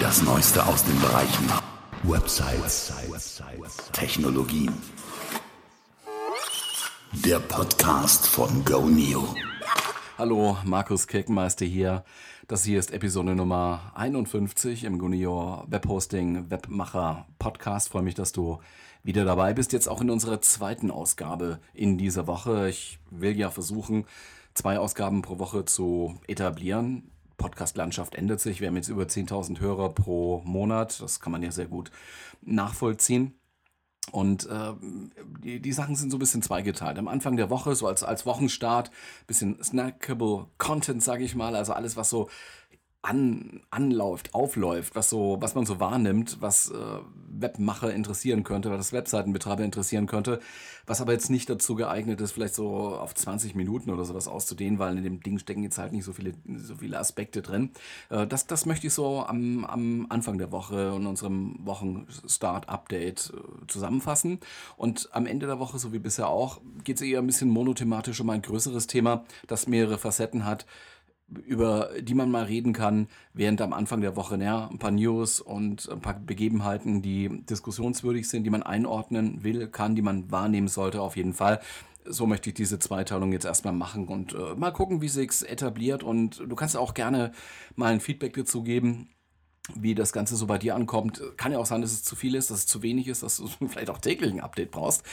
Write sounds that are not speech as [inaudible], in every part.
Das Neueste aus den Bereichen Websites, Technologien. Der Podcast von GoNeo. Hallo, Markus Kirkenmeister hier. Das hier ist Episode Nummer 51 im GoNeo Webhosting Webmacher Podcast. freue mich, dass du wieder dabei bist. Jetzt auch in unserer zweiten Ausgabe in dieser Woche. Ich will ja versuchen, zwei Ausgaben pro Woche zu etablieren. Podcast-Landschaft ändert sich. Wir haben jetzt über 10.000 Hörer pro Monat. Das kann man ja sehr gut nachvollziehen. Und äh, die, die Sachen sind so ein bisschen zweigeteilt. Am Anfang der Woche, so als, als Wochenstart, bisschen snackable Content, sage ich mal. Also alles, was so an, anläuft, aufläuft, was so, was man so wahrnimmt, was äh, Webmacher interessieren könnte, was Webseitenbetreiber interessieren könnte, was aber jetzt nicht dazu geeignet ist, vielleicht so auf 20 Minuten oder sowas auszudehnen, weil in dem Ding stecken jetzt halt nicht so viele, so viele Aspekte drin. Äh, das, das möchte ich so am, am Anfang der Woche in unserem Wochen-Start-Update äh, zusammenfassen. Und am Ende der Woche, so wie bisher auch, geht es eher ein bisschen monothematisch um ein größeres Thema, das mehrere Facetten hat über die man mal reden kann, während am Anfang der Woche ja, ein paar News und ein paar Begebenheiten, die diskussionswürdig sind, die man einordnen will, kann, die man wahrnehmen sollte, auf jeden Fall. So möchte ich diese Zweiteilung jetzt erstmal machen und äh, mal gucken, wie sich's etabliert. Und du kannst auch gerne mal ein Feedback dazu geben wie das Ganze so bei dir ankommt. Kann ja auch sein, dass es zu viel ist, dass es zu wenig ist, dass du [laughs] vielleicht auch täglich ein Update brauchst.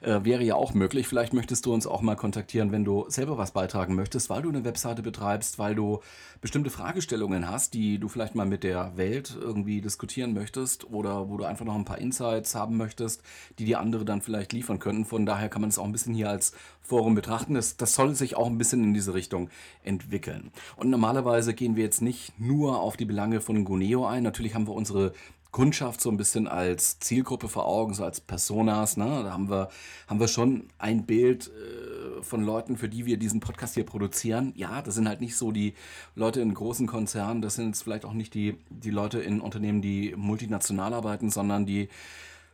Äh, wäre ja auch möglich. Vielleicht möchtest du uns auch mal kontaktieren, wenn du selber was beitragen möchtest, weil du eine Webseite betreibst, weil du bestimmte Fragestellungen hast, die du vielleicht mal mit der Welt irgendwie diskutieren möchtest oder wo du einfach noch ein paar Insights haben möchtest, die dir andere dann vielleicht liefern könnten. Von daher kann man es auch ein bisschen hier als Forum betrachten. Das, das soll sich auch ein bisschen in diese Richtung entwickeln. Und normalerweise gehen wir jetzt nicht nur auf die Belange von Guneo ein. Natürlich haben wir unsere Kundschaft so ein bisschen als Zielgruppe vor Augen, so als Personas. Ne? Da haben wir, haben wir schon ein Bild äh, von Leuten, für die wir diesen Podcast hier produzieren. Ja, das sind halt nicht so die Leute in großen Konzernen, das sind jetzt vielleicht auch nicht die, die Leute in Unternehmen, die multinational arbeiten, sondern die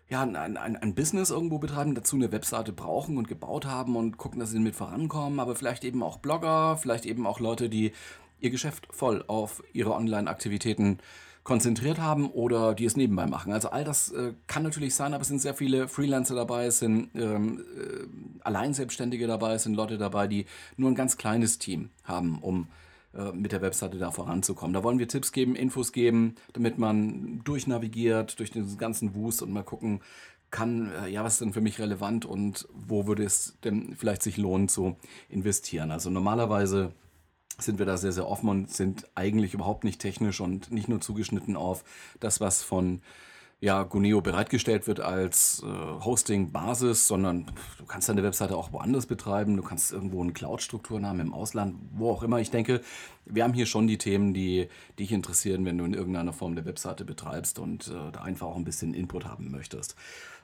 ja, ein, ein, ein Business irgendwo betreiben, dazu eine Webseite brauchen und gebaut haben und gucken, dass sie mit vorankommen, aber vielleicht eben auch Blogger, vielleicht eben auch Leute, die ihr Geschäft voll auf ihre Online-Aktivitäten konzentriert haben oder die es nebenbei machen. Also all das äh, kann natürlich sein, aber es sind sehr viele Freelancer dabei, es sind ähm, äh, Alleinselbstständige dabei, es sind Leute dabei, die nur ein ganz kleines Team haben, um äh, mit der Webseite da voranzukommen. Da wollen wir Tipps geben, Infos geben, damit man durchnavigiert durch den ganzen Wust und mal gucken kann, äh, ja, was ist denn für mich relevant und wo würde es denn vielleicht sich lohnen zu investieren. Also normalerweise sind wir da sehr, sehr offen und sind eigentlich überhaupt nicht technisch und nicht nur zugeschnitten auf das, was von ja, Guneo bereitgestellt wird als äh, Hosting-Basis, sondern du kannst deine Webseite auch woanders betreiben, du kannst irgendwo eine Cloud-Strukturen haben im Ausland, wo auch immer. Ich denke, wir haben hier schon die Themen, die dich interessieren, wenn du in irgendeiner Form der Webseite betreibst und äh, da einfach auch ein bisschen Input haben möchtest.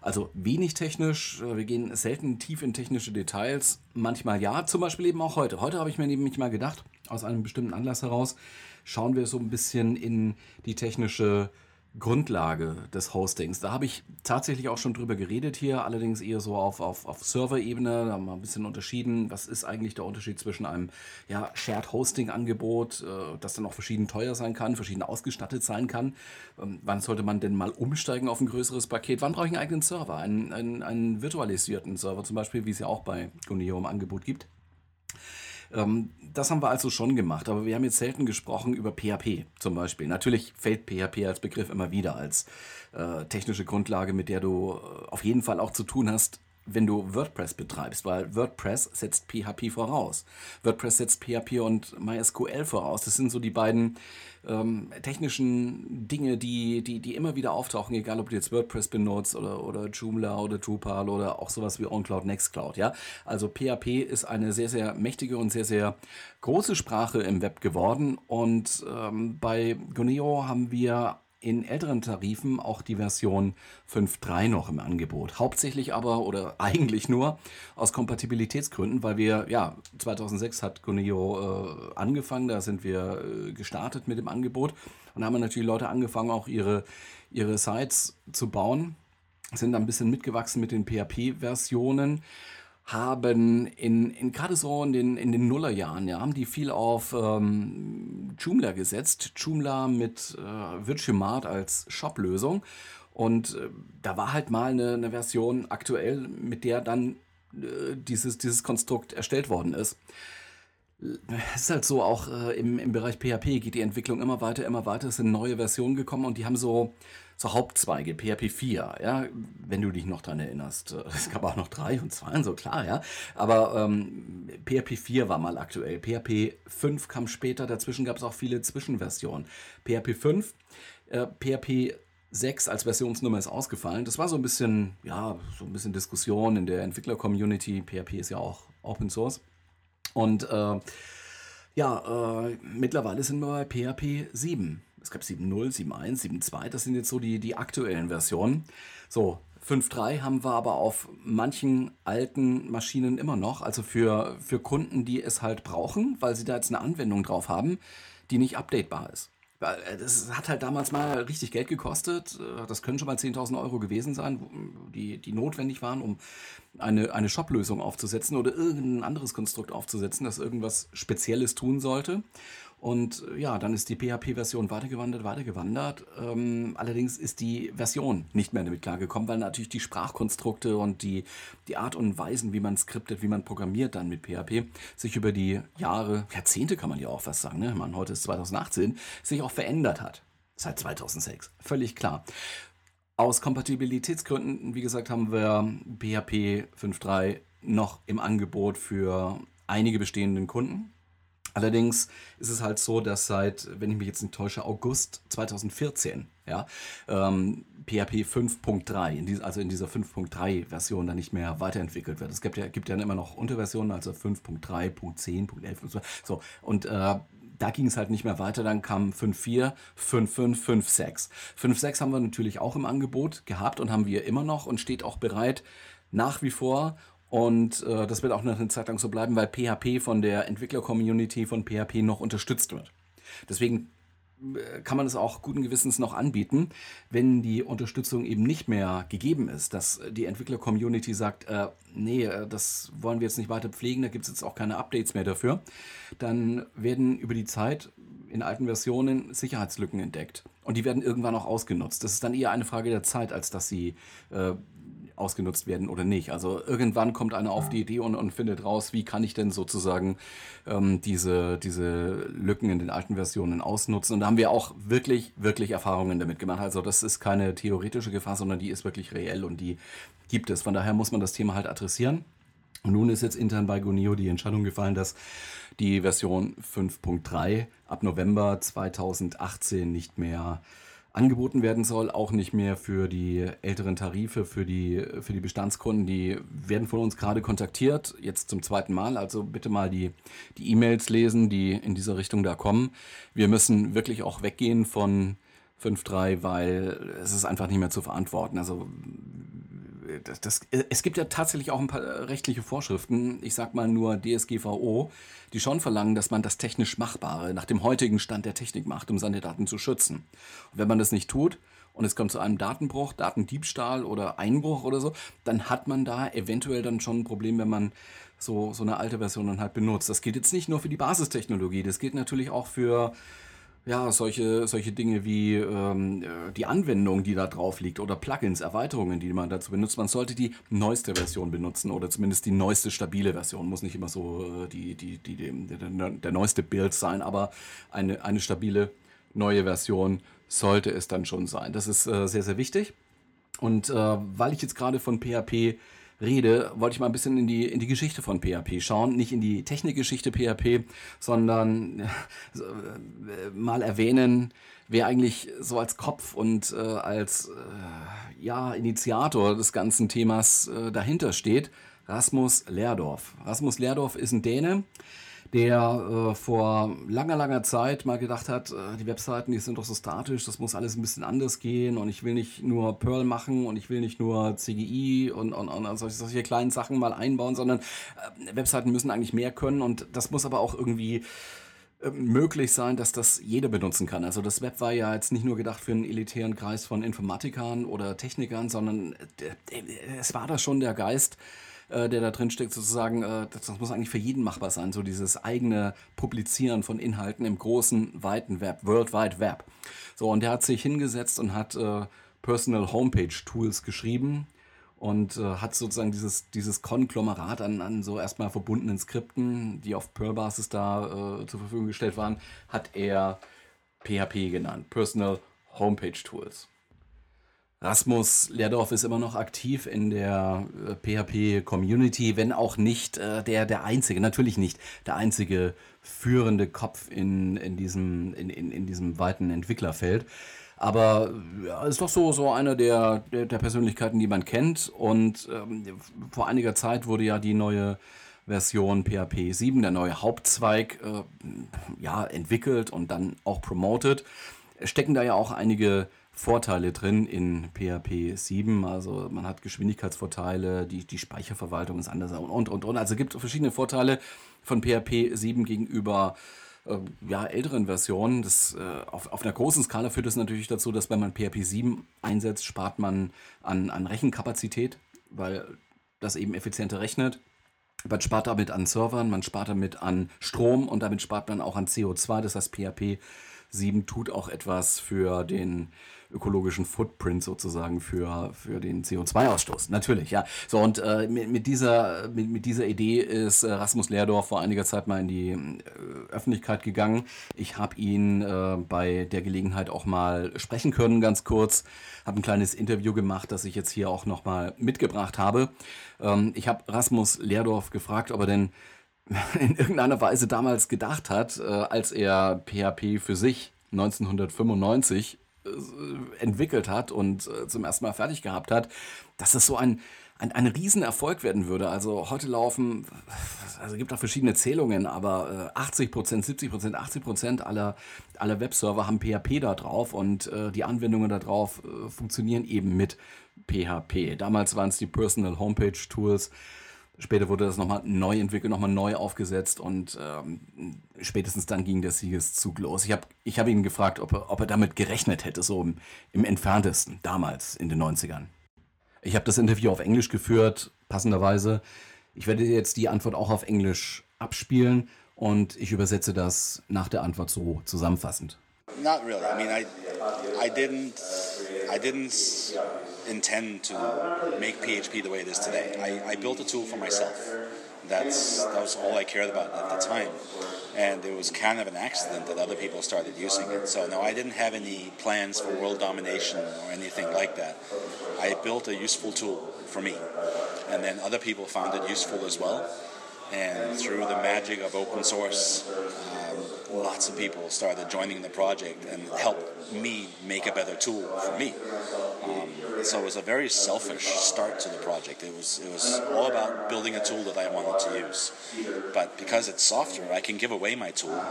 Also wenig technisch, äh, wir gehen selten tief in technische Details, manchmal ja, zum Beispiel eben auch heute. Heute habe ich mir nämlich mal gedacht, aus einem bestimmten Anlass heraus, schauen wir so ein bisschen in die technische Grundlage des Hostings. Da habe ich tatsächlich auch schon drüber geredet hier, allerdings eher so auf, auf, auf Server-Ebene. Da haben wir ein bisschen unterschieden. Was ist eigentlich der Unterschied zwischen einem ja, Shared Hosting-Angebot, äh, das dann auch verschieden teuer sein kann, verschieden ausgestattet sein kann? Ähm, wann sollte man denn mal umsteigen auf ein größeres Paket? Wann brauche ich einen eigenen Server? Einen, einen, einen virtualisierten Server zum Beispiel, wie es ja auch bei Guneo im Angebot gibt? Ähm, das haben wir also schon gemacht, aber wir haben jetzt selten gesprochen über PHP zum Beispiel. Natürlich fällt PHP als Begriff immer wieder als äh, technische Grundlage, mit der du äh, auf jeden Fall auch zu tun hast, wenn du WordPress betreibst, weil WordPress setzt PHP voraus. WordPress setzt PHP und MySQL voraus. Das sind so die beiden ähm, technischen Dinge, die, die, die immer wieder auftauchen, egal ob du jetzt WordPress benutzt oder, oder Joomla oder Drupal oder auch sowas wie OnCloud, Nextcloud. Ja? Also PHP ist eine sehr, sehr mächtige und sehr, sehr große Sprache im Web geworden und ähm, bei Guneo haben wir in älteren Tarifen auch die Version 5.3 noch im Angebot. Hauptsächlich aber oder [laughs] eigentlich nur aus Kompatibilitätsgründen, weil wir, ja, 2006 hat Guneo äh, angefangen, da sind wir äh, gestartet mit dem Angebot und haben natürlich Leute angefangen, auch ihre, ihre Sites zu bauen, sind ein bisschen mitgewachsen mit den PHP-Versionen haben in, in gerade so in den, in den Nullerjahren, ja, haben die viel auf ähm, Joomla gesetzt. Joomla mit äh, Virtuemart als Shop-Lösung. Und äh, da war halt mal eine, eine Version aktuell, mit der dann äh, dieses, dieses Konstrukt erstellt worden ist. Es ist halt so, auch äh, im, im Bereich PHP geht die Entwicklung immer weiter, immer weiter. Es sind neue Versionen gekommen und die haben so, so Hauptzweige, PHP 4, ja, wenn du dich noch dran erinnerst. [laughs] Es gab auch noch drei und zwei und so, klar, ja. Aber ähm, PHP 4 war mal aktuell. PHP 5 kam später, dazwischen gab es auch viele Zwischenversionen. PHP 5, äh, PHP 6 als Versionsnummer ist ausgefallen. Das war so ein bisschen, ja, so ein bisschen Diskussion in der Entwickler-Community. PHP ist ja auch Open Source. Und äh, ja, äh, mittlerweile sind wir bei PHP 7. Es gab 7.0, 7.1, 7.2, das sind jetzt so die, die aktuellen Versionen. So, 5.3 haben wir aber auf manchen alten Maschinen immer noch, also für, für Kunden, die es halt brauchen, weil sie da jetzt eine Anwendung drauf haben, die nicht updatebar ist. Äh, das hat halt damals mal richtig Geld gekostet. Äh, das können schon mal 10.000 Euro gewesen sein, die, die notwendig waren, um eine, eine Shop-Lösung aufzusetzen oder irgendein anderes Konstrukt aufzusetzen, das irgendwas Spezielles tun sollte. Und äh, ja, dann ist die PHP-Version weitergewandert, weitergewandert. Ähm, allerdings ist die Version nicht mehr damit klargekommen, weil natürlich die Sprachkonstrukte und die, die Art und Weisen, wie man skriptet, wie man programmiert dann mit PHP, sich über die Jahre, Jahrzehnte kann man ja auch was sagen, ne? Man, heute ist 2018, sich auch verändert hat. Seit 2006. Völlig klar. Aus Kompatibilitätsgründen, wie gesagt, haben wir PHP 5.3 noch im Angebot für einige bestehenden Kunden. Allerdings ist es halt so, dass seit, wenn ich mich jetzt nicht täusche, August 2014, ja, ähm, PHP 5.3, also in dieser 5.3-Version dann nicht mehr weiterentwickelt wird. Es gibt ja, gibt ja immer noch Unterversionen, also 5.3, 10, 11 und so. so. Und äh, da ging es halt nicht mehr weiter. Dann kam 5.4, 5.5, 5.6. 5.6 haben wir natürlich auch im Angebot gehabt und haben wir immer noch und steht auch bereit nach wie vor und äh, das wird auch noch eine Zeit lang so bleiben, weil PHP von der Entwickler-Community von PHP noch unterstützt wird. Deswegen äh, kann man es auch guten Gewissens noch anbieten, wenn die Unterstützung eben nicht mehr gegeben ist, dass die Entwickler-Community sagt, äh, nee, äh, das wollen wir jetzt nicht weiter pflegen, da gibt es jetzt auch keine Updates mehr dafür, dann werden über die Zeit in alten Versionen Sicherheitslücken entdeckt. Und die werden irgendwann auch ausgenutzt. Das ist dann eher eine Frage der Zeit, als dass sie äh, ausgenutzt werden oder nicht. Also irgendwann kommt einer auf die Idee und, und findet raus, wie kann ich denn sozusagen ähm, diese, diese Lücken in den alten Versionen ausnutzen. Und da haben wir auch wirklich, wirklich Erfahrungen damit gemacht. Also das ist keine theoretische Gefahr, sondern die ist wirklich reell und die gibt es. Von daher muss man das Thema halt adressieren. Und nun ist jetzt intern bei Gonio die Entscheidung gefallen, dass die Version 5.3 ab November 2018 nicht mehr angeboten werden soll, auch nicht mehr für die älteren Tarife, für die, für die Bestandskunden. Die werden von uns gerade kontaktiert, jetzt zum zweiten Mal. Also bitte mal die E-Mails lesen, die in dieser Richtung da kommen. Wir müssen wirklich auch weggehen von 5.3, weil es ist einfach nicht mehr zu verantworten. Also das, das, es gibt ja tatsächlich auch ein paar rechtliche Vorschriften, ich sag mal nur DSGVO, die schon verlangen, dass man das technisch Machbare nach dem heutigen Stand der Technik macht, um seine Daten zu schützen. Und wenn man das nicht tut und es kommt zu einem Datenbruch, Datendiebstahl oder Einbruch oder so, dann hat man da eventuell dann schon ein Problem, wenn man so, so eine alte Version dann halt benutzt. Das gilt jetzt nicht nur für die Basistechnologie, das gilt natürlich auch für ja, solche, solche Dinge wie ähm, äh, die Anwendung, die da drauf liegt oder Plugins, Erweiterungen, die man dazu benutzt. Man sollte die neueste Version benutzen oder zumindest die neueste stabile Version. Muss nicht immer so äh, die, die, die, die, der, der neueste Build sein, aber eine, eine stabile neue Version sollte es dann schon sein. Das ist äh, sehr, sehr wichtig. Und äh, weil ich jetzt gerade von PHP rede, wollte ich mal ein bisschen in die, in die Geschichte von PHP schauen. Nicht in die Technikgeschichte PHP, sondern äh, mal erwähnen, wer eigentlich so als Kopf und äh, als äh, ja, Initiator des ganzen Themas äh, dahinter steht. Rasmus Lehrdorf. Rasmus Lehrdorf ist ein Däne, der äh, vor langer, langer Zeit mal gedacht hat, äh, die Webseiten, die sind doch so statisch, das muss alles ein bisschen anders gehen und ich will nicht nur Perl machen und ich will nicht nur CGI und, und, und solche, solche kleinen Sachen mal einbauen, sondern äh, Webseiten müssen eigentlich mehr können und das muss aber auch irgendwie äh, möglich sein, dass das jeder benutzen kann. Also das Web war ja jetzt nicht nur gedacht für einen elitären Kreis von Informatikern oder Technikern, sondern äh, es war da schon der Geist, äh, der da drin steckt, sozusagen, äh, das, das, muss eigentlich für jeden machbar sein, so dieses eigene Publizieren von Inhalten im großen, weiten Web, World Wide Web. So, und der hat sich hingesetzt und hat äh, Personal Homepage Tools geschrieben und äh, hat sozusagen dieses, dieses Konglomerat an, an so erstmal verbundenen Skripten, die auf Perl-Basis da äh, zur Verfügung gestellt waren, hat er PHP genannt, Personal Homepage Tools. Rasmus Leerdorf ist immer noch aktiv in der äh, PHP-Community, wenn auch nicht äh, der, der einzige, natürlich nicht der einzige führende Kopf in, in, diesem, in, in, in diesem weiten Entwicklerfeld. Aber ja, ist doch so, so einer der, der, der Persönlichkeiten, die man kennt. Und ähm, vor einiger Zeit wurde ja die neue Version PHP 7, der neue Hauptzweig, äh, ja, entwickelt und dann auch promoted. Stecken da ja auch einige Vorteile drin in PHP 7. Also man hat Geschwindigkeitsvorteile, die, die Speicherverwaltung ist anders und, und, und. Also es gibt verschiedene Vorteile von PHP 7 gegenüber äh, ja, älteren Versionen. Das, äh, auf, auf einer großen Skala führt es natürlich dazu, dass wenn man PHP 7 einsetzt, spart man an, an Rechenkapazität, weil das eben effizienter rechnet. Man spart damit an Servern, man spart damit an Strom und damit spart man auch an CO2. Das heißt, PHP 7 tut auch etwas für den ökologischen Footprint sozusagen für, für den CO2-Ausstoß. Natürlich, ja. So, und äh, mit, mit, dieser, mit, mit dieser Idee ist äh, Rasmus Leerdorf vor einiger Zeit mal in die äh, Öffentlichkeit gegangen. Ich habe ihn äh, bei der Gelegenheit auch mal sprechen können, ganz kurz. Habe ein kleines Interview gemacht, das ich jetzt hier auch nochmal mitgebracht habe. Ähm, ich habe Rasmus Leerdorf gefragt, ob er denn [laughs] in irgendeiner Weise damals gedacht hat, äh, als er PHP für sich 1995 äh, entwickelt hat und äh, zum ersten Mal fertig gehabt hat, dass das so ein, ein, ein Riesenerfolg werden würde. Also heute laufen, also gibt auch verschiedene Zählungen, aber 80 Prozent, 70 Prozent, 80 Prozent aller, aller Webserver haben PHP da drauf und die Anwendungen da drauf funktionieren eben mit PHP. Damals waren es die Personal Homepage Tools. Später wurde das nochmal neu entwickelt, nochmal neu aufgesetzt und ähm, spätestens dann ging der Siegeszug los. Ich habe ich hab ihn gefragt, ob er, ob er damit gerechnet hätte, so im, im entferntesten, damals in den 90ern. Ich habe das Interview auf Englisch geführt, passenderweise. Ich werde jetzt die Antwort auch auf Englisch abspielen und ich übersetze das nach der Antwort so zusammenfassend. Not really. I mean, I, I didn't, I didn't intend to make PHP the way it is today. I, I built a tool for myself. That's that was all I cared about at the time, and it was kind of an accident that other people started using it. So no, I didn't have any plans for world domination or anything like that. I built a useful tool for me, and then other people found it useful as well. And through the magic of open source, um, lots of people started joining the project and helped me make a better tool for me. Um, so it was a very selfish start to the project. It was it was all about building a tool that I wanted to use. But because it's software, I can give away my tool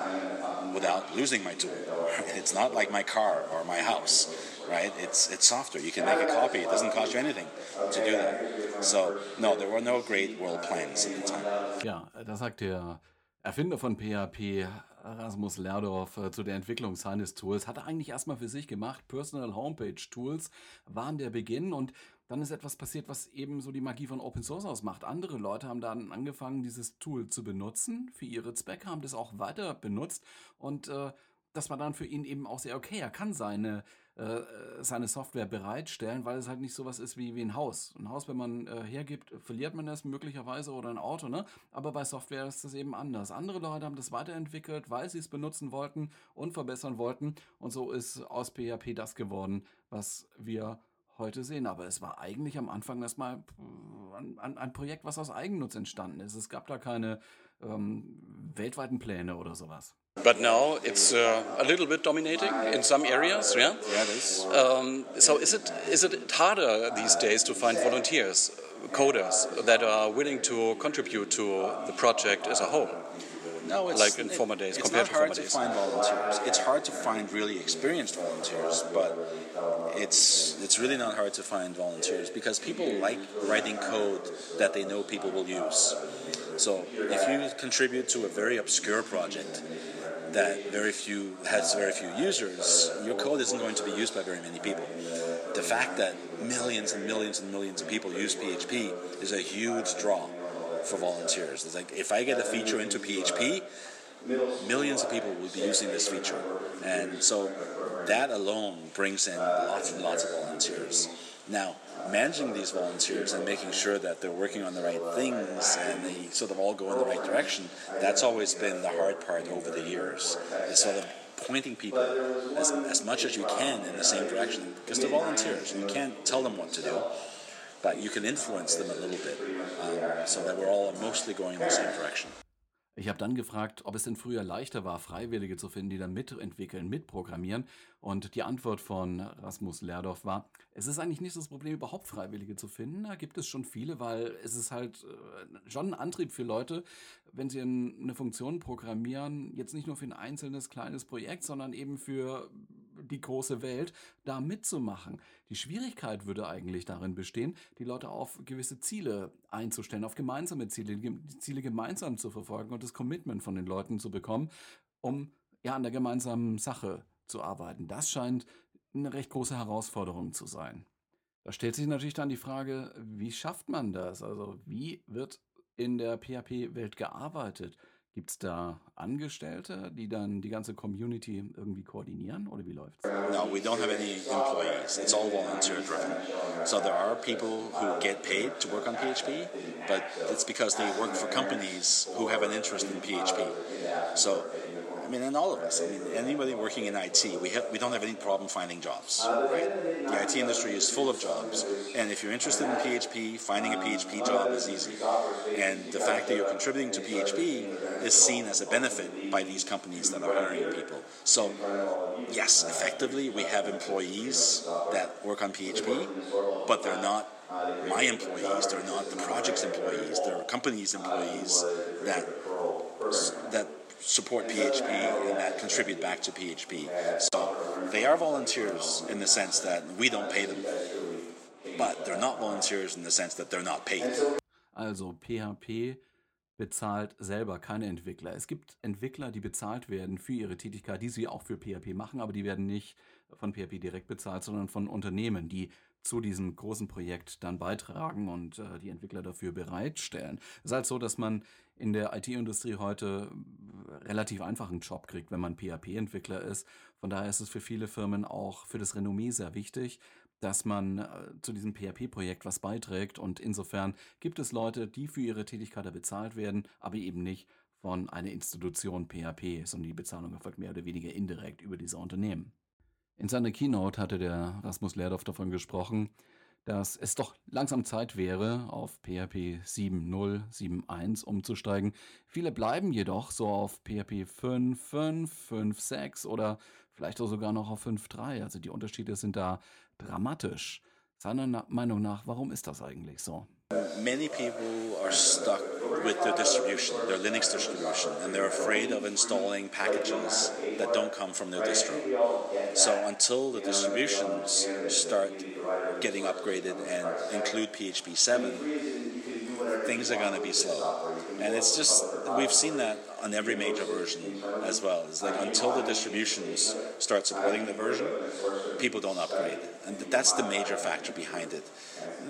without losing my tool. [laughs] It's not like my car or my house, right? It's it's software. You can make a copy. It doesn't cost you anything to do that. So no, there were no great world plans at the time. Ja, das sagt der Erfinder von PHP, Rasmus Lerdorf, äh, zu der Entwicklung seines Tools, hat er eigentlich erstmal für sich gemacht. Personal Homepage Tools waren der Beginn und dann ist etwas passiert, was eben so die Magie von Open Source ausmacht. Andere Leute haben dann angefangen, dieses Tool zu benutzen für ihre Zwecke, haben das auch weiter benutzt und äh, das war dann für ihn eben auch sehr okay. Er kann seine äh, seine Software bereitstellen, weil es halt nicht sowas ist wie, wie ein Haus. Ein Haus, wenn man äh, hergibt, verliert man das möglicherweise oder ein Auto, ne? Aber bei Software ist das eben anders. Andere Leute haben das weiterentwickelt, weil sie es benutzen wollten und verbessern wollten. Und so ist aus PHP das geworden, was wir heute sehen. Aber es war eigentlich am Anfang erstmal ein, ein Projekt, was aus Eigennutz entstanden ist. Es gab da keine ähm, weltweiten Pläne oder sowas. But now it's uh, a little bit dominating in some areas, yeah. Yeah, it is. Um, so is it is it harder these days to find volunteers, coders that are willing to contribute to the project as a whole? No, it's like in former days it's compared not to hard former to days. find volunteers. It's hard to find really experienced volunteers, but it's it's really not hard to find volunteers because people like writing code that they know people will use. So if you contribute to a very obscure project, that very few has very few users, your code isn't going to be used by very many people. The fact that millions and millions and millions of people use PHP is a huge draw for volunteers. It's like if I get a feature into PHP, millions of people will be using this feature, and so that alone brings in lots and lots of volunteers. Now, managing these volunteers and making sure that they're working on the right things and they sort of all go in the right direction, that's always been the hard part over the years. Is sort of pointing people as, as much as you can in the same direction because they're volunteers. You can't tell them what to do, but you can influence them a little bit um, so that we're all mostly going in the same direction. Ich habe dann gefragt, ob es denn früher leichter war, Freiwillige zu finden, die dann mitentwickeln, mitprogrammieren. Und die Antwort von Rasmus Lerdorf war, es ist eigentlich nicht das Problem, überhaupt Freiwillige zu finden. Da gibt es schon viele, weil es ist halt äh, schon ein Antrieb für Leute, wenn sie eine Funktion programmieren, jetzt nicht nur für ein einzelnes kleines Projekt, sondern eben für die große Welt, da mitzumachen. Die Schwierigkeit würde eigentlich darin bestehen, die Leute auf gewisse Ziele einzustellen, auf gemeinsame Ziele, die Ziele gemeinsam zu verfolgen und das Commitment von den Leuten zu bekommen, um ja an der gemeinsamen Sache zu arbeiten. Das scheint eine recht große Herausforderung zu sein. Da stellt sich natürlich dann die Frage, wie schafft man das? Also wie wird in der PHP-Welt gearbeitet? Gibt es da Angestellte, die dann die ganze Community irgendwie koordinieren oder wie läuft's? No, we don't have any employees. It's all volunteer driven. So there are people who get paid to work on PHP, but it's because they work for companies who have an interest in PHP. So I mean, and all of us. I mean, anybody working in IT, we have, we don't have any problem finding jobs, right? The IT industry is full of jobs, and if you're interested in PHP, finding a PHP job is easy. And the fact that you're contributing to PHP is seen as a benefit by these companies that are hiring people. So, yes, effectively, we have employees that work on PHP, but they're not my employees. They're not the project's employees. They're companies' employees that that support PHP and that contribute back to PHP. So they are volunteers in the sense that we don't pay them, but they're not volunteers in the sense that they're not paid. Also PHP bezahlt selber keine Entwickler. Es gibt Entwickler, die bezahlt werden für ihre Tätigkeit, die sie auch für PHP machen, aber die werden nicht von PHP direkt bezahlt, sondern von Unternehmen, die zu diesem großen Projekt dann beitragen und äh, die Entwickler dafür bereitstellen. Es ist halt so, dass man in der IT-Industrie heute relativ einfachen Job kriegt, wenn man PHP-Entwickler ist. Von daher ist es für viele Firmen auch für das Renommee sehr wichtig, dass man äh, zu diesem PHP-Projekt was beiträgt. Und insofern gibt es Leute, die für ihre Tätigkeit bezahlt werden, aber eben nicht von einer Institution PHP, sondern die Bezahlung erfolgt mehr oder weniger indirekt über diese Unternehmen. In seiner Keynote hatte der Rasmus Lerdorf davon gesprochen, dass es doch langsam Zeit wäre, auf PHP 7.0, 7.1 umzusteigen. Viele bleiben jedoch so auf PHP 5.5, 5.6 oder vielleicht auch sogar noch auf 5.3. Also die Unterschiede sind da dramatisch. Seiner Meinung nach, warum ist das eigentlich so? Many people are stuck with their distribution, their Linux distribution, and they're afraid of installing packages that don't come from their distro. So until the distributions start getting upgraded and include PHP 7, things are going to be slow. And it's just, we've seen that on every major version as well. It's like until the distributions start supporting the version, people don't upgrade. And that's the major factor behind it.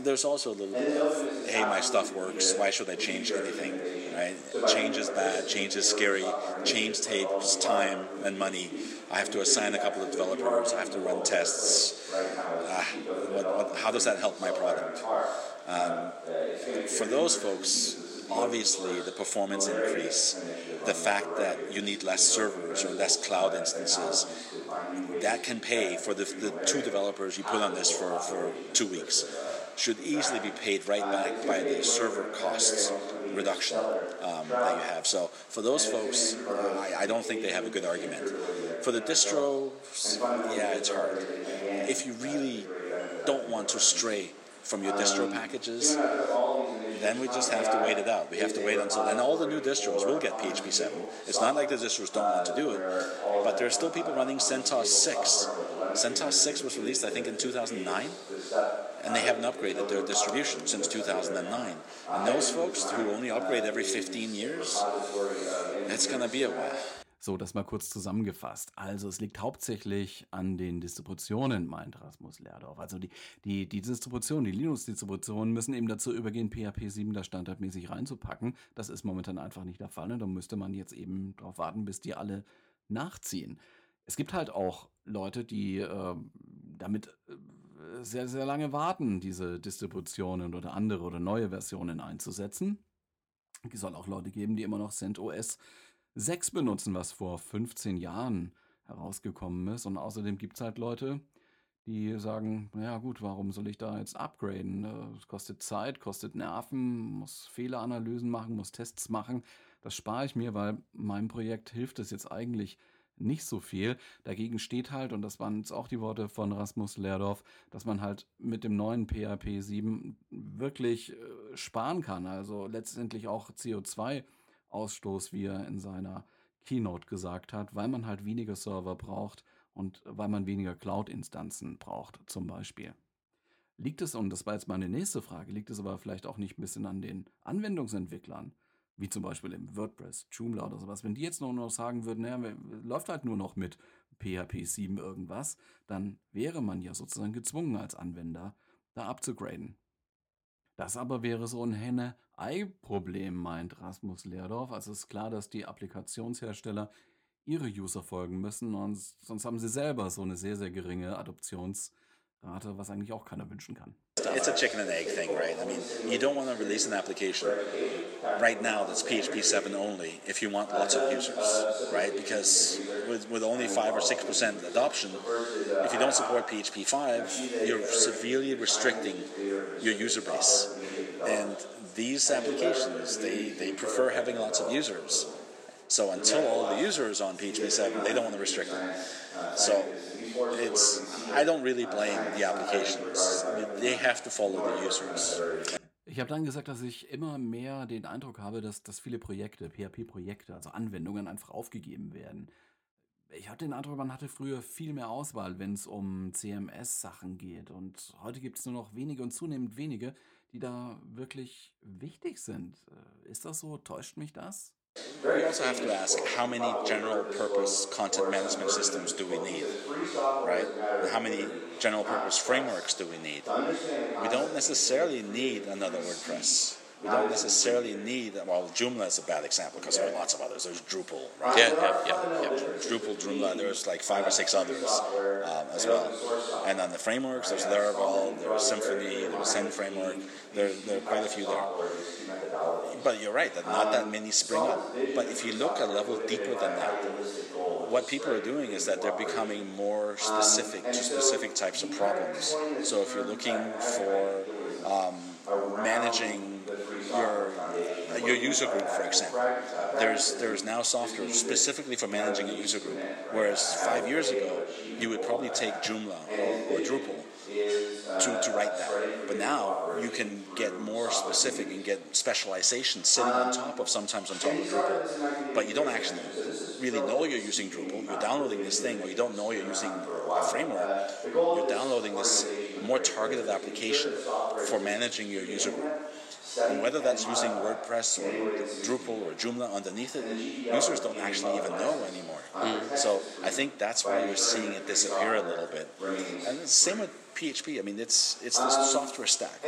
There's also a little bit of, hey, my stuff works, why should I change anything? Right? Change is bad, change is scary, change takes time and money. I have to assign a couple of developers, I have to run tests. Uh, what, what, how does that help my product? Um, for those folks, obviously the performance increase, the fact that you need less servers or less cloud instances, that can pay for the, the two developers you put on this for, for two weeks. Should easily be paid right back by the server costs reduction um, that you have. So for those folks, uh, I, I don't think they have a good argument. For the distro, yeah, it's hard. If you really don't want to stray from your distro packages, then we just have to wait it out. We have to wait until then. All the new distros will get PHP 7. It's not like the distros don't want to do it, but there are still people running CentOS 6. CentOS 6 was released, I think, in 2009, and they haven't upgraded their distribution since 2009. And those folks who only upgrade every 15 years, it's going to be a while. So, das mal kurz zusammengefasst. Also es liegt hauptsächlich an den Distributionen, meint Rasmus Lerdorf. Also die, die, die Distributionen, die Linux-Distributionen müssen eben dazu übergehen, PHP 7 da standardmäßig reinzupacken. Das ist momentan einfach nicht der Fall. Ne? Da müsste man jetzt eben darauf warten, bis die alle nachziehen. Es gibt halt auch Leute, die äh, damit äh, sehr, sehr lange warten, diese Distributionen oder andere oder neue Versionen einzusetzen. Es soll auch Leute geben, die immer noch CentOS 6 benutzen, was vor 15 Jahren herausgekommen ist. Und außerdem gibt es halt Leute, die sagen, naja gut, warum soll ich da jetzt upgraden? Äh, es kostet Zeit, kostet Nerven, muss Fehleranalysen machen, muss Tests machen. Das spare ich mir, weil meinem Projekt hilft es jetzt eigentlich nicht so viel. Dagegen steht halt, und das waren jetzt auch die Worte von Rasmus Lerdorf, dass man halt mit dem neuen PHP 7 wirklich äh, sparen kann. Also letztendlich auch CO2 Ausstoß, wie er in seiner Keynote gesagt hat, weil man halt weniger Server braucht und weil man weniger Cloud-Instanzen braucht, zum Beispiel. Liegt es, und das war jetzt meine nächste Frage, liegt es aber vielleicht auch nicht ein bisschen an den Anwendungsentwicklern, wie zum Beispiel im WordPress, Joomla oder sowas, wenn die jetzt nur noch sagen würden, naja, läuft halt nur noch mit PHP 7 irgendwas, dann wäre man ja sozusagen gezwungen als Anwender, da abzugraden. Das aber wäre so ein Henne-Ei-Problem, meint Rasmus Leerdorf. Also ist klar, dass die Applikationshersteller ihre User folgen müssen und sonst haben sie selber so eine sehr, sehr geringe Adoptionsrate, was eigentlich auch keiner wünschen kann. It's a chicken and egg thing, right? I mean, you don't want to release an application right now that's PHP 7 only if you want lots of users, right? Because with, with only 5 or 6% adoption, if you don't support PHP 5, you're severely restricting your user base. And these applications, they, they prefer having lots of users. So until all the users on PHP 7, they don't want to restrict them. So it's I don't really blame the applications. They have to follow the users. Ich habe dann gesagt, dass ich immer mehr den Eindruck habe, dass, dass viele Projekte, PHP-Projekte, also Anwendungen einfach aufgegeben werden. Ich hatte den Eindruck, man hatte früher viel mehr Auswahl, wenn es um CMS-Sachen geht. Und heute gibt es nur noch wenige und zunehmend wenige, die da wirklich wichtig sind. Äh, ist das so? Täuscht mich das? We also have to ask how many general purpose content management systems do we need, right? And how many general purpose frameworks do we need? We don't necessarily need another WordPress. We don't necessarily need, well, Joomla is a bad example because there are lots of others. There's Drupal, right? Yeah, yeah, yeah. yeah. Drupal, Joomla, there's like five or six others um, as well. And on the frameworks, there's Laravel, there's Symfony, there's Zen framework. There, there are quite a few there. But you're right, that not that many spring up. But if you look a level deeper than that, what people are doing is that they're becoming more specific to specific types of problems. So if you're looking for um, managing your your user group, for example. There's there's now software specifically for managing a user group, whereas five years ago you would probably take Joomla or, or Drupal to, to write that. But now you can get more specific and get specialization sitting on top of sometimes on top of Drupal, but you don't actually really know you're using Drupal. You're downloading this thing, or you don't know you're using a framework. You're downloading this more targeted application for managing your user group. And whether that's using WordPress or Drupal or Joomla underneath it, users don't actually even know anymore. Mm. So I think that's why you're seeing it disappear a little bit. And same with PHP. I mean, it's it's the software stack.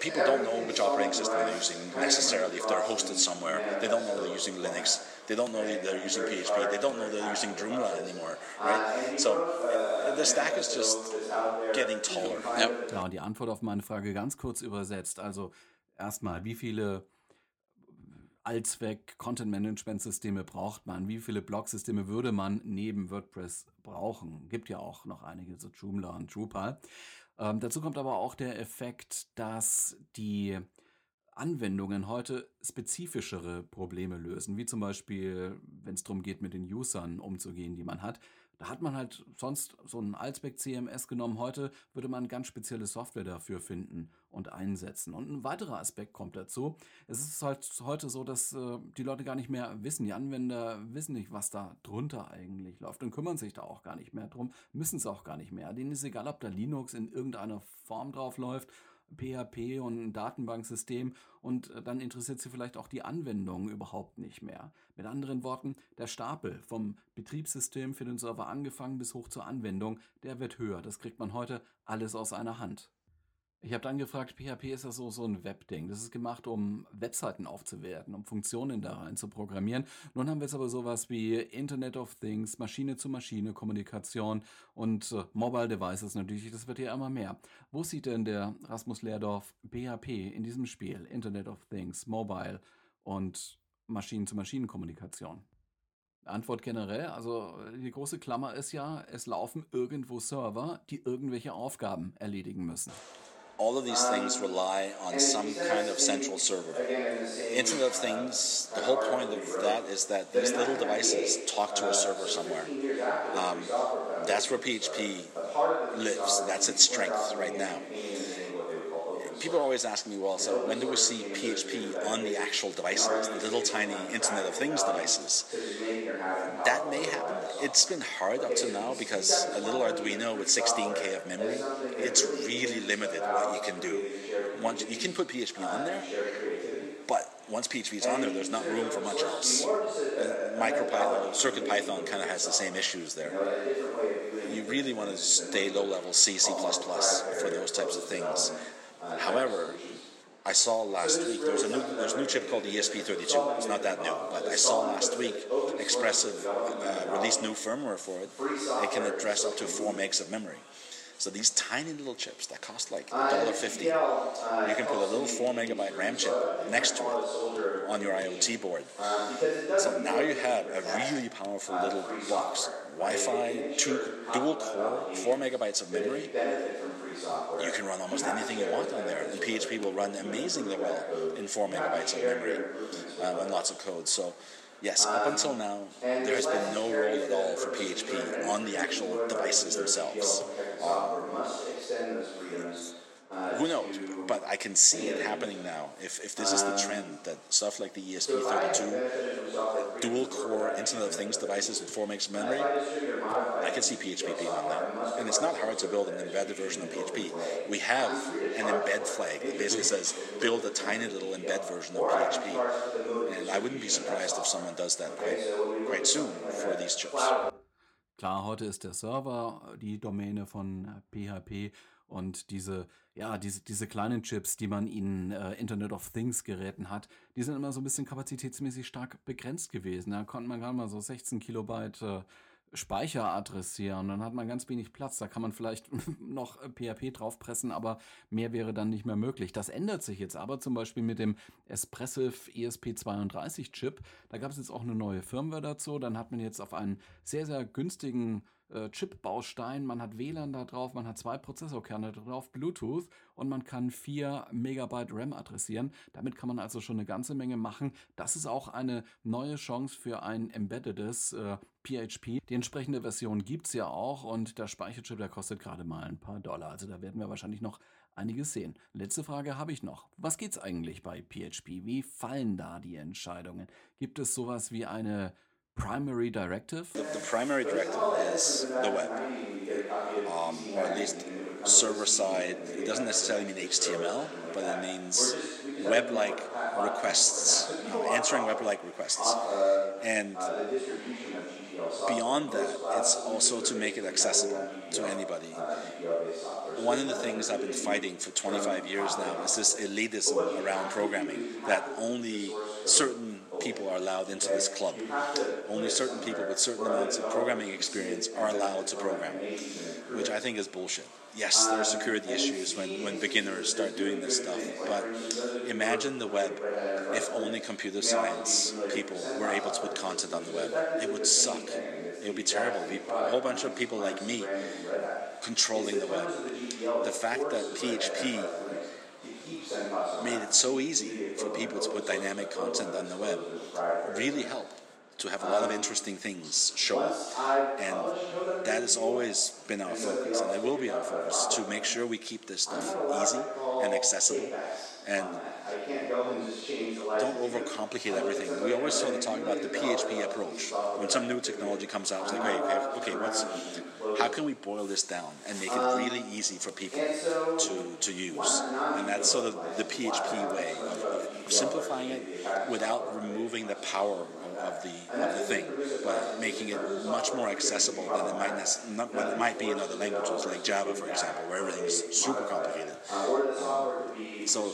People don't know which operating system they're using necessarily. If they're hosted somewhere, they don't know they're using Linux. They don't know they're using PHP. They don't know they're using Joomla anymore, right? So the stack is just getting taller. Yep. Ja, und die Antwort auf meine Frage ganz kurz übersetzt. Also erstmal, wie viele Allzweck-Content-Management-Systeme braucht man? Wie viele Blog-Systeme würde man neben WordPress brauchen? Gibt ja auch noch einige, so Joomla und Drupal. Ähm, dazu kommt aber auch der Effekt, dass die Anwendungen heute spezifischere Probleme lösen, wie zum Beispiel, wenn es darum geht, mit den Usern umzugehen, die man hat. Da hat man halt sonst so ein Allzweck CMS genommen. Heute würde man ganz spezielle Software dafür finden und einsetzen. Und ein weiterer Aspekt kommt dazu. Es ist halt heute so, dass äh, die Leute gar nicht mehr wissen, die Anwender wissen nicht, was da drunter eigentlich läuft und kümmern sich da auch gar nicht mehr drum, müssen es auch gar nicht mehr. Denen ist egal, ob da Linux in irgendeiner Form drauf läuft PHP und ein Datenbanksystem und äh, dann interessiert sie vielleicht auch die Anwendung überhaupt nicht mehr. Mit anderen Worten, der Stapel vom Betriebssystem für den Server angefangen bis hoch zur Anwendung, der wird höher. Das kriegt man heute alles aus einer Hand. Ich habe dann gefragt, PHP ist ja so, so ein Webding. Das ist gemacht, um Webseiten aufzuwerten, um Funktionen da rein zu programmieren. Nun haben wir jetzt aber sowas wie Internet of Things, Maschine-zu-Maschine-Kommunikation und äh, Mobile Devices natürlich. Das wird ja immer mehr. Wo sieht denn der Rasmus Lehrdorf PHP in diesem Spiel? Internet of Things, Mobile und Maschinen-zu-Maschinen-Kommunikation? Antwort generell, also die große Klammer ist ja, es laufen irgendwo Server, die irgendwelche Aufgaben erledigen müssen. All of these things rely on some kind of central server. Internet of Things, the whole point of that is that these little devices talk to a server somewhere. Um, that's where PHP lives. That's its strength right now. People are always asking me, well, so when do we see PHP on the actual devices, the little tiny Internet of Things devices? That may happen. It's been hard up to now because a little Arduino with 16k of memory, it's really limited what you can do. Once you can put PHP on there, but once PHP is on there, there's not room for much else. MicroPython, CircuitPython kind of has the same issues there. You really want to stay low level C, C++ for those types of things. However, I saw last week there's a new there's a new chip called the ESP32. It's not that new, but I saw last week Expressive uh, released new firmware for it. It can address up to four megs of memory. So these tiny little chips that cost like $1.50, you can put a little 4 megabyte RAM chip next to it on your IoT board. So now you have a really powerful little box. Wi-Fi, two, dual core, 4 megabytes of memory. You can run almost anything you want on there, and PHP will run amazingly well in 4 megabytes of memory um, and lots of code. So yes, up until now, there has been no role at all for PHP on the actual devices themselves. Uh, who knows? But I can see it happening now. If, if this is the trend that stuff like the ESP32, dual core Internet of Things devices with 4 megs memory, I can see PHP being on that. And it's not hard to build an embedded version of PHP. We have an embed flag that basically says build a tiny little embed version of PHP. And I wouldn't be surprised if someone does that quite, quite soon for these chips. Klar, heute ist der Server die Domäne von PHP und diese, ja, diese, diese kleinen Chips, die man in äh, Internet of Things Geräten hat, die sind immer so ein bisschen kapazitätsmäßig stark begrenzt gewesen. Da konnte man gerade mal so 16 Kilobyte äh, Speicher adressieren. Dann hat man ganz wenig Platz. Da kann man vielleicht [laughs] noch PHP draufpressen, aber mehr wäre dann nicht mehr möglich. Das ändert sich jetzt aber zum Beispiel mit dem Espressive ESP32 Chip. Da gab es jetzt auch eine neue Firmware dazu. Dann hat man jetzt auf einen sehr, sehr günstigen äh, Chip-Baustein, man hat WLAN da drauf, man hat zwei Prozessorkerne drauf, Bluetooth und man kann 4 Megabyte RAM adressieren. Damit kann man also schon eine ganze Menge machen. Das ist auch eine neue Chance für ein embeddedes äh, PHP. Die entsprechende Version gibt es ja auch und der Speicherchip, der kostet gerade mal ein paar Dollar. Also da werden wir wahrscheinlich noch einiges sehen. Letzte Frage habe ich noch. Was geht's eigentlich bei PHP? Wie fallen da die Entscheidungen? Gibt es sowas wie eine primary directive? The, the primary directive is the web, um, or at least server side. It doesn't necessarily mean HTML, but it means web like requests, answering web like requests. And beyond that, it's also to make it accessible to anybody. One of the things I've been fighting for 25 years now is this elitism around programming that only certain people are allowed into this club. Only certain people with certain amounts of programming experience are allowed to program, which I think is bullshit. Yes, there are security issues when, when beginners start doing this stuff, but imagine the web if only computer science people were able to put content on the web. It would suck. It would be terrible. Be a whole bunch of people like me controlling the web. The fact that PHP made it so easy for people to put dynamic content on the web really helped to have a lot of interesting things show up. And that has always been our focus, and it will be our focus to make sure we keep this stuff easy and accessible. And don't overcomplicate everything. We always sort of talk about the PHP approach. When some new technology comes out, it's like, hey, okay, okay, what's how can we boil this down and make it really easy for people to, to use? And that's sort of the PHP way simplifying it without removing the power of, the of the thing, but making it much more accessible than it might not, what it might be in other languages like Java, for example, where everything's super complicated. So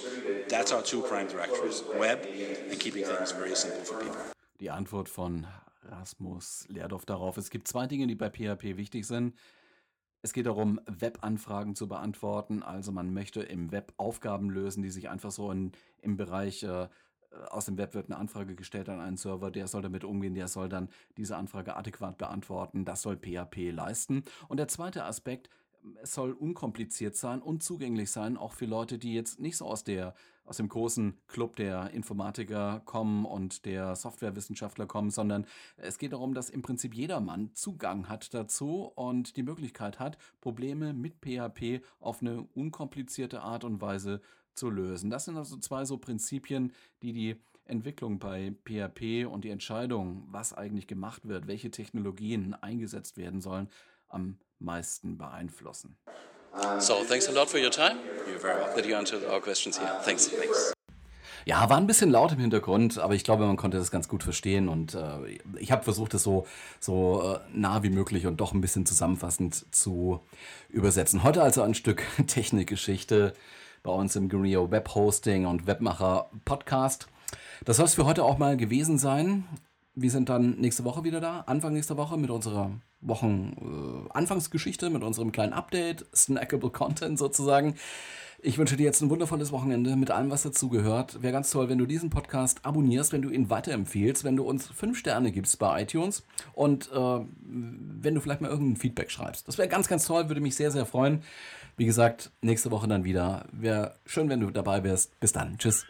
that's our two prime directories: web and keeping things very simple for people. Die Antwort von Rasmus Leerdorf darauf. Es gibt zwei Dinge, die bei PHP wichtig sind. Es geht darum, Webanfragen zu beantworten. Also man möchte im Web Aufgaben lösen, die sich einfach so in, im Bereich äh, aus dem Web wird eine Anfrage gestellt an einen Server, der soll damit umgehen, der soll dann diese Anfrage adäquat beantworten. Das soll PHP leisten. Und der zweite Aspekt, es soll unkompliziert sein und zugänglich sein, auch für Leute, die jetzt nicht so aus der aus dem großen Club der Informatiker kommen und der Softwarewissenschaftler kommen, sondern es geht darum, dass im Prinzip jedermann Zugang hat dazu und die Möglichkeit hat, Probleme mit PHP auf eine unkomplizierte Art und Weise zu lösen. Das sind also zwei so Prinzipien, die die Entwicklung bei PHP und die Entscheidung, was eigentlich gemacht wird, welche Technologien eingesetzt werden sollen, am meisten beeinflussen. So, thanks a lot for your time. You're very welcome. That you answered our questions here. Thanks. Thanks. Ja, war ein bisschen laut im Hintergrund, aber ich glaube, man konnte das ganz gut verstehen und äh, ich habe versucht, es so, so äh, nah wie möglich und doch ein bisschen zusammenfassend zu übersetzen. Heute also ein Stück [laughs] Technikgeschichte bei uns im Gurio Web Hosting und Webmacher Podcast. Das soll es für heute auch mal gewesen sein. Wir sind dann nächste Woche wieder da, Anfang nächster Woche mit unserer Wochen-Anfangsgeschichte, mit unserem kleinen Update, Snackable Content sozusagen. Ich wünsche dir jetzt ein wundervolles Wochenende mit allem, was dazugehört. Wäre ganz toll, wenn du diesen Podcast abonnierst, wenn du ihn weiterempfehlst, wenn du uns fünf Sterne gibst bei iTunes und äh, wenn du vielleicht mal irgendein Feedback schreibst. Das wäre ganz, ganz toll, würde mich sehr, sehr freuen. Wie gesagt, nächste Woche dann wieder. Wäre schön, wenn du dabei wärst. Bis dann. Tschüss.